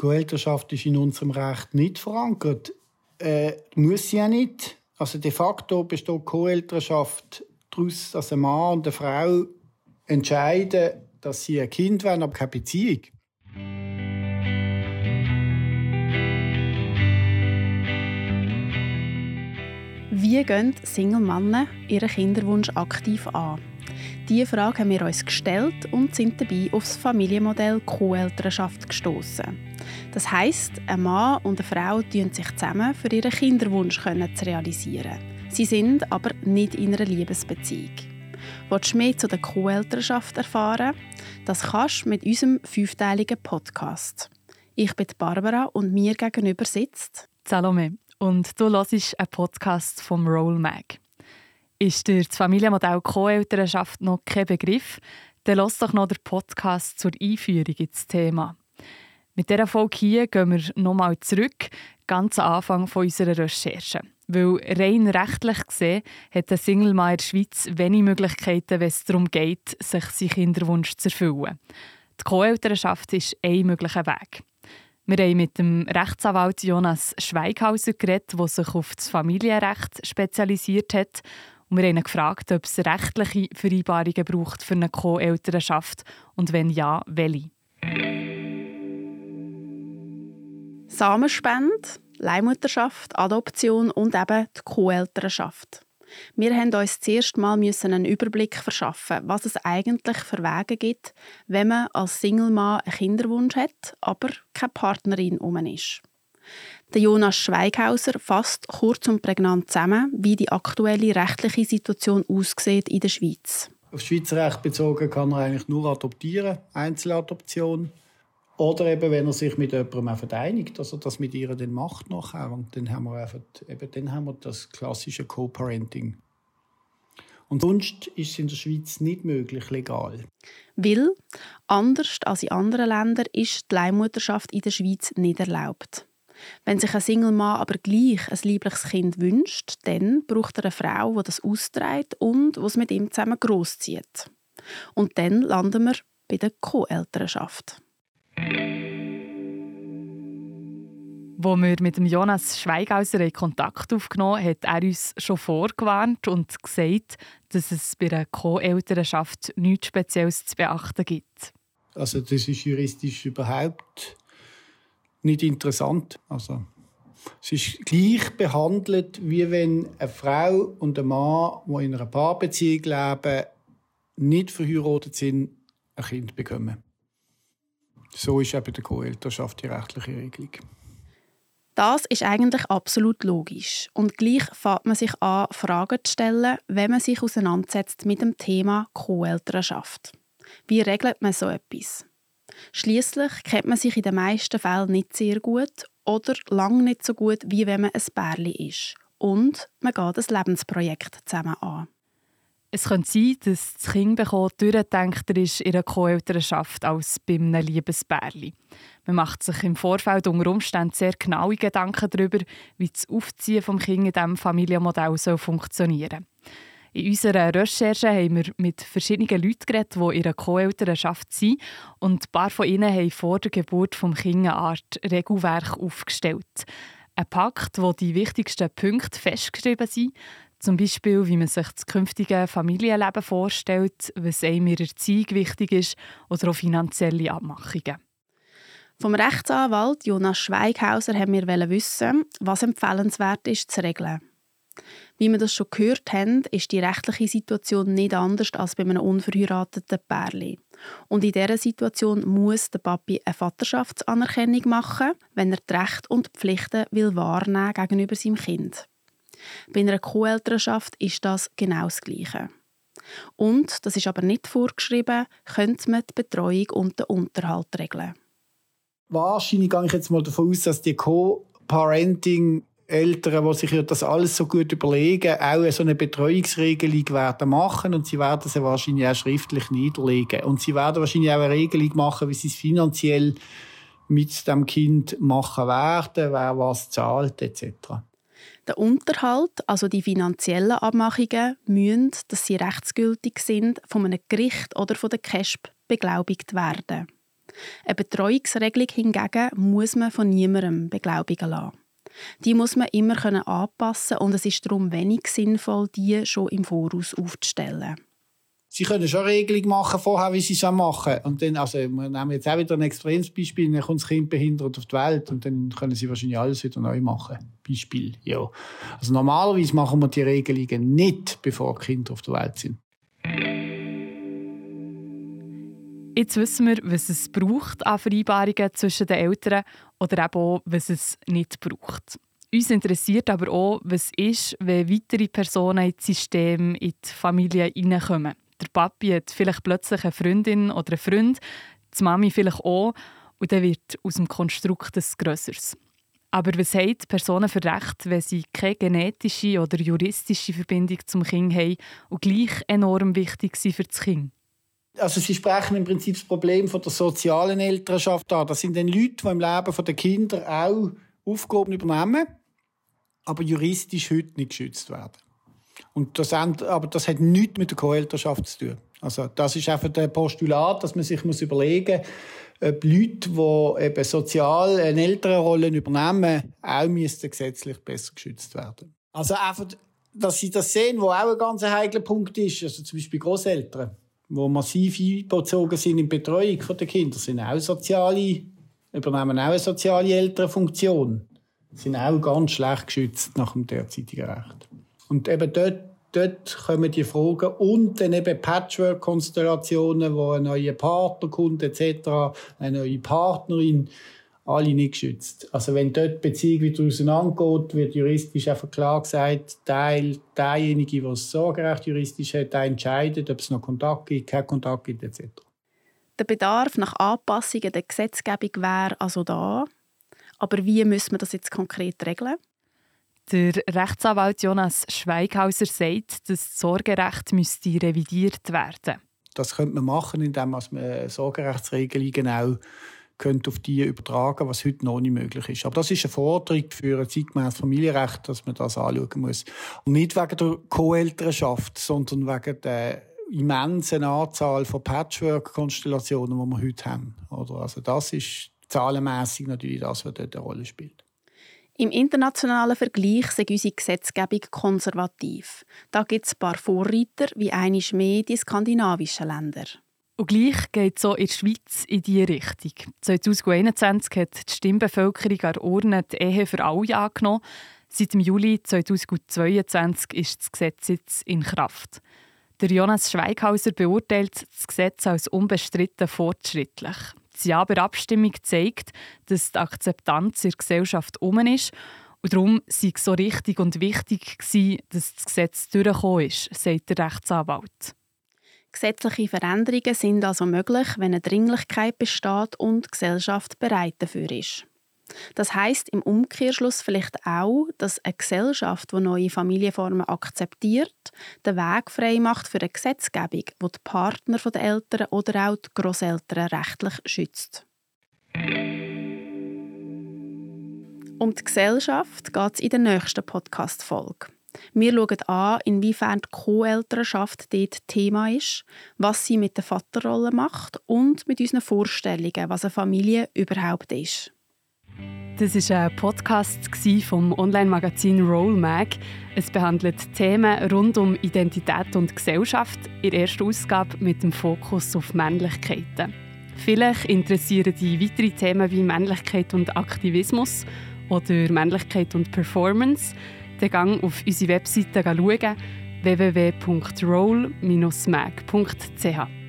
Co-Elternschaft ist in unserem Recht nicht verankert. Äh, muss sie ja nicht. Also de facto besteht Co-Elternschaft daraus, dass ein Mann und eine Frau entscheiden, dass sie ein Kind wollen, aber keine Beziehung. Wie gehen Single-Männer ihren Kinderwunsch aktiv an? Diese Frage haben wir uns gestellt und sind dabei auf das Familienmodell Co-Elternschaft gestoßen. Das heißt, ein Mann und eine Frau tun sich zusammen, für ihren Kinderwunsch zu realisieren. Sie sind aber nicht in einer Liebesbeziehung. Willst du mehr zu der Co-Elternschaft erfahren? Das kannst du mit unserem fünfteiligen Podcast. Ich bin Barbara und mir gegenüber sitzt Salome und du hörst einen Podcast vom Roll Mag. Ist dir das Familienmodell Co-Elternschaft noch kein Begriff, dann lass doch noch den Podcast zur Einführung ins Thema. Mit dieser Folge hier gehen wir nochmal zurück, ganz am Anfang von unserer Recherche. Weil rein rechtlich gesehen hat ein Single-Mann in der Schweiz wenig Möglichkeiten, wenn es darum geht, sich seinen Kinderwunsch zu erfüllen. Die Co-Elternschaft ist ein möglicher Weg. Wir haben mit dem Rechtsanwalt Jonas Schweighauser geredet, der sich auf das Familienrecht spezialisiert hat. Und wir haben ihn gefragt, ob es rechtliche Vereinbarungen braucht für eine Co-Elternschaft und wenn ja, welche. Samenspende, Leihmutterschaft, Adoption und eben die Co-Elternschaft. Wir haben uns zuerst mal einen Überblick verschaffen, was es eigentlich für Wege gibt, wenn man als Single-Mann einen Kinderwunsch hat, aber keine Partnerin um ist. Der Jonas Schweighauser fasst kurz und prägnant zusammen, wie die aktuelle rechtliche Situation aussieht in der Schweiz. Auf Schweizer Recht bezogen kann er eigentlich nur adoptieren, Einzeladoption. Oder eben, wenn er sich mit jemandem vereinigt, dass er das mit ihr dann macht nachher. Und dann haben wir, einfach, eben, dann haben wir das klassische Co-Parenting. Und sonst ist es in der Schweiz nicht möglich, legal. Weil, anders als in anderen Ländern, ist die Leihmutterschaft in der Schweiz nicht erlaubt. Wenn sich ein Single-Mann aber gleich ein liebliches Kind wünscht, dann braucht er eine Frau, die das austrägt und was mit ihm zusammen großzieht. Und dann landen wir bei der Co-Elternschaft. Wo wir mit dem Jonas Schweigauser in Kontakt aufgenommen haben, hat er uns schon vorgewarnt und gesagt, dass es bei einer Co-Elternschaft nichts Spezielles zu beachten gibt. Also das ist juristisch überhaupt nicht interessant. Also es ist gleich behandelt, wie wenn eine Frau und ein Mann, die in einer Paarbeziehung leben, nicht verheiratet sind, ein Kind bekommen. So ist eben der Co-Elternschaft die rechtliche Regelung. Das ist eigentlich absolut logisch. Und gleich fängt man sich an, Fragen zu stellen, wenn man sich auseinandersetzt mit dem Thema Co-Elternschaft. Wie regelt man so etwas? Schließlich kennt man sich in den meisten Fällen nicht sehr gut oder lang nicht so gut, wie wenn man ein Bärli ist. Und man geht ein Lebensprojekt zusammen an. Es könnte sein, dass das Kind durchdenkter ist in einer Co-Elternschaft als bei einem Liebesbärli. Man macht sich im Vorfeld unter Umständen sehr genaue Gedanken darüber, wie das Aufziehen des Kindes in diesem Familienmodell soll funktionieren In unserer Recherche haben wir mit verschiedenen Leuten geredet, die in einer Co-Elternschaft sind. Und ein paar von ihnen haben vor der Geburt des Kindes eine Art Regelwerk aufgestellt. Ein Pakt, wo die wichtigsten Punkte festgeschrieben sind, zum Beispiel, wie man sich das künftige Familienleben vorstellt, was einem in der Erziehung wichtig ist oder auch finanzielle Abmachungen. Vom Rechtsanwalt Jonas Schweighauser haben wir wissen, was empfehlenswert ist zu regeln. Wie wir das schon gehört haben, ist die rechtliche Situation nicht anders als bei einem unverheirateten Pärli. Und in dieser Situation muss der Papi eine Vaterschaftsanerkennung machen, wenn er die Rechte und Pflichten will wahrnehmen gegenüber seinem Kind. Bei einer Co-Elternschaft ist das genau das Gleiche. Und, das ist aber nicht vorgeschrieben, könnte man die Betreuung und den Unterhalt regeln. Wahrscheinlich gehe ich jetzt mal davon aus, dass die Co-Parenting Eltern, die sich das alles so gut überlegen, auch so eine Betreuungsregelung werden machen und sie werden sie wahrscheinlich auch schriftlich niederlegen. Und sie werden wahrscheinlich auch eine Regelung machen, wie sie es finanziell mit dem Kind machen werden, wer was zahlt etc. Der Unterhalt, also die finanziellen Abmachungen, müssen, dass sie rechtsgültig sind, von einem Gericht oder von der KESB beglaubigt werden. Eine Betreuungsregelung hingegen muss man von niemandem beglaubigen lassen. Die muss man immer anpassen und es ist darum wenig sinnvoll, die schon im Voraus aufzustellen. Sie können schon Regelungen machen vorher, wie sie es machen. Und dann, also, wir nehmen jetzt auch wieder ein extremes Beispiel, dann kommt das Kind behindert auf die Welt und dann können sie wahrscheinlich alles wieder neu machen. Beispiel, ja. Also normalerweise machen wir die Regelungen nicht, bevor Kinder auf der Welt sind. Jetzt wissen wir, was es braucht an Vereinbarungen zwischen den Eltern oder eben auch, was es nicht braucht. Uns interessiert aber auch, was ist, wenn weitere Personen ins System, in die Familie hineinkommen der Papi hat vielleicht plötzlich eine Freundin oder einen Freund, die Mami vielleicht auch, und dann wird aus dem Konstrukt des Grösseres. Aber was haben die Personen für Recht, wenn sie keine genetische oder juristische Verbindung zum Kind haben und gleich enorm wichtig sind für das Kind? Also Sie sprechen im Prinzip das Problem von der sozialen Elternschaft an. Das sind dann Leute, die im Leben der Kinder auch Aufgaben übernehmen, aber juristisch heute nicht geschützt werden. Und das, aber das hat nichts mit der Co-Elternschaft zu tun. Also das ist einfach der Postulat, dass man sich muss überlegen muss, ob Leute, die eben sozial eine ältere Rolle übernehmen, auch müssten gesetzlich besser geschützt werden. Also einfach, dass sie das sehen, wo auch ein ganz heikler Punkt ist, also zum Beispiel Großeltern, die massiv einbezogen sind in die Betreuung der Kinder, sind auch soziale, übernehmen auch eine soziale Elternfunktion, sind auch ganz schlecht geschützt nach dem derzeitigen Recht. Und eben dort, dort kommen die Fragen und dann eben Patchwork-Konstellationen, wo ein neuer Partner kommt etc., eine neue Partnerin, alle nicht geschützt. Also wenn dort die Beziehung wieder auseinandergeht, wird juristisch einfach klar gesagt, Teil, derjenige, der das Sorgerecht juristisch hat, der entscheidet, ob es noch Kontakt gibt, keinen Kontakt gibt etc. Der Bedarf nach Anpassungen der Gesetzgebung wäre also da. Aber wie müssen wir das jetzt konkret regeln? Der Rechtsanwalt Jonas Schweighauser sagt, dass das Sorgerecht müsste revidiert werden Das könnte man machen, indem man Sorgerechtsregelungen auch könnte auf die übertragen, was heute noch nicht möglich ist. Aber das ist eine Forderung für ein zeitgemäßes Familienrecht, dass man das anschauen muss. Und nicht wegen der Co-Elternschaft, sondern wegen der immensen Anzahl von Patchwork-Konstellationen, die wir heute haben. Also das ist zahlenmässig natürlich das, was dort eine Rolle spielt. Im internationalen Vergleich sind unsere Gesetzgebung konservativ. Da gibt es ein paar Vorreiter, wie einisch mehr die skandinavischen Länder. Und gleich geht es auch in der Schweiz in diese Richtung. 2021 hat die Stimmbevölkerung an Urne die Ehe für alle angenommen. Seit dem Juli 2022 ist das Gesetz jetzt in Kraft. Der Jonas Schweighauser beurteilt das Gesetz als unbestritten fortschrittlich. Die Ja-Abstimmung zeigt, dass die Akzeptanz in der Gesellschaft um ist. Und darum sei es so richtig und wichtig dass das Gesetz durchgekommen ist, sagt der Rechtsanwalt. Gesetzliche Veränderungen sind also möglich, wenn eine Dringlichkeit besteht und die Gesellschaft bereit dafür ist. Das heißt im Umkehrschluss vielleicht auch, dass eine Gesellschaft, die neue Familienformen akzeptiert, den Weg frei macht für eine Gesetzgebung, die die Partner der Eltern oder auch die Großeltern rechtlich schützt. Um die Gesellschaft geht es in der nächsten Podcast-Folge. Wir schauen an, inwiefern die Co-Elternschaft dort Thema ist, was sie mit der Vaterrolle macht und mit unseren Vorstellungen, was eine Familie überhaupt ist. Das war ein Podcast vom Online-Magazin Roll Mag. Es behandelt Themen rund um Identität und Gesellschaft, in der Ausgabe mit dem Fokus auf Männlichkeiten. Vielleicht interessieren die weitere Themen wie Männlichkeit und Aktivismus oder Männlichkeit und Performance. Dann gang auf unsere Webseite schauen www.roll-mag.ch.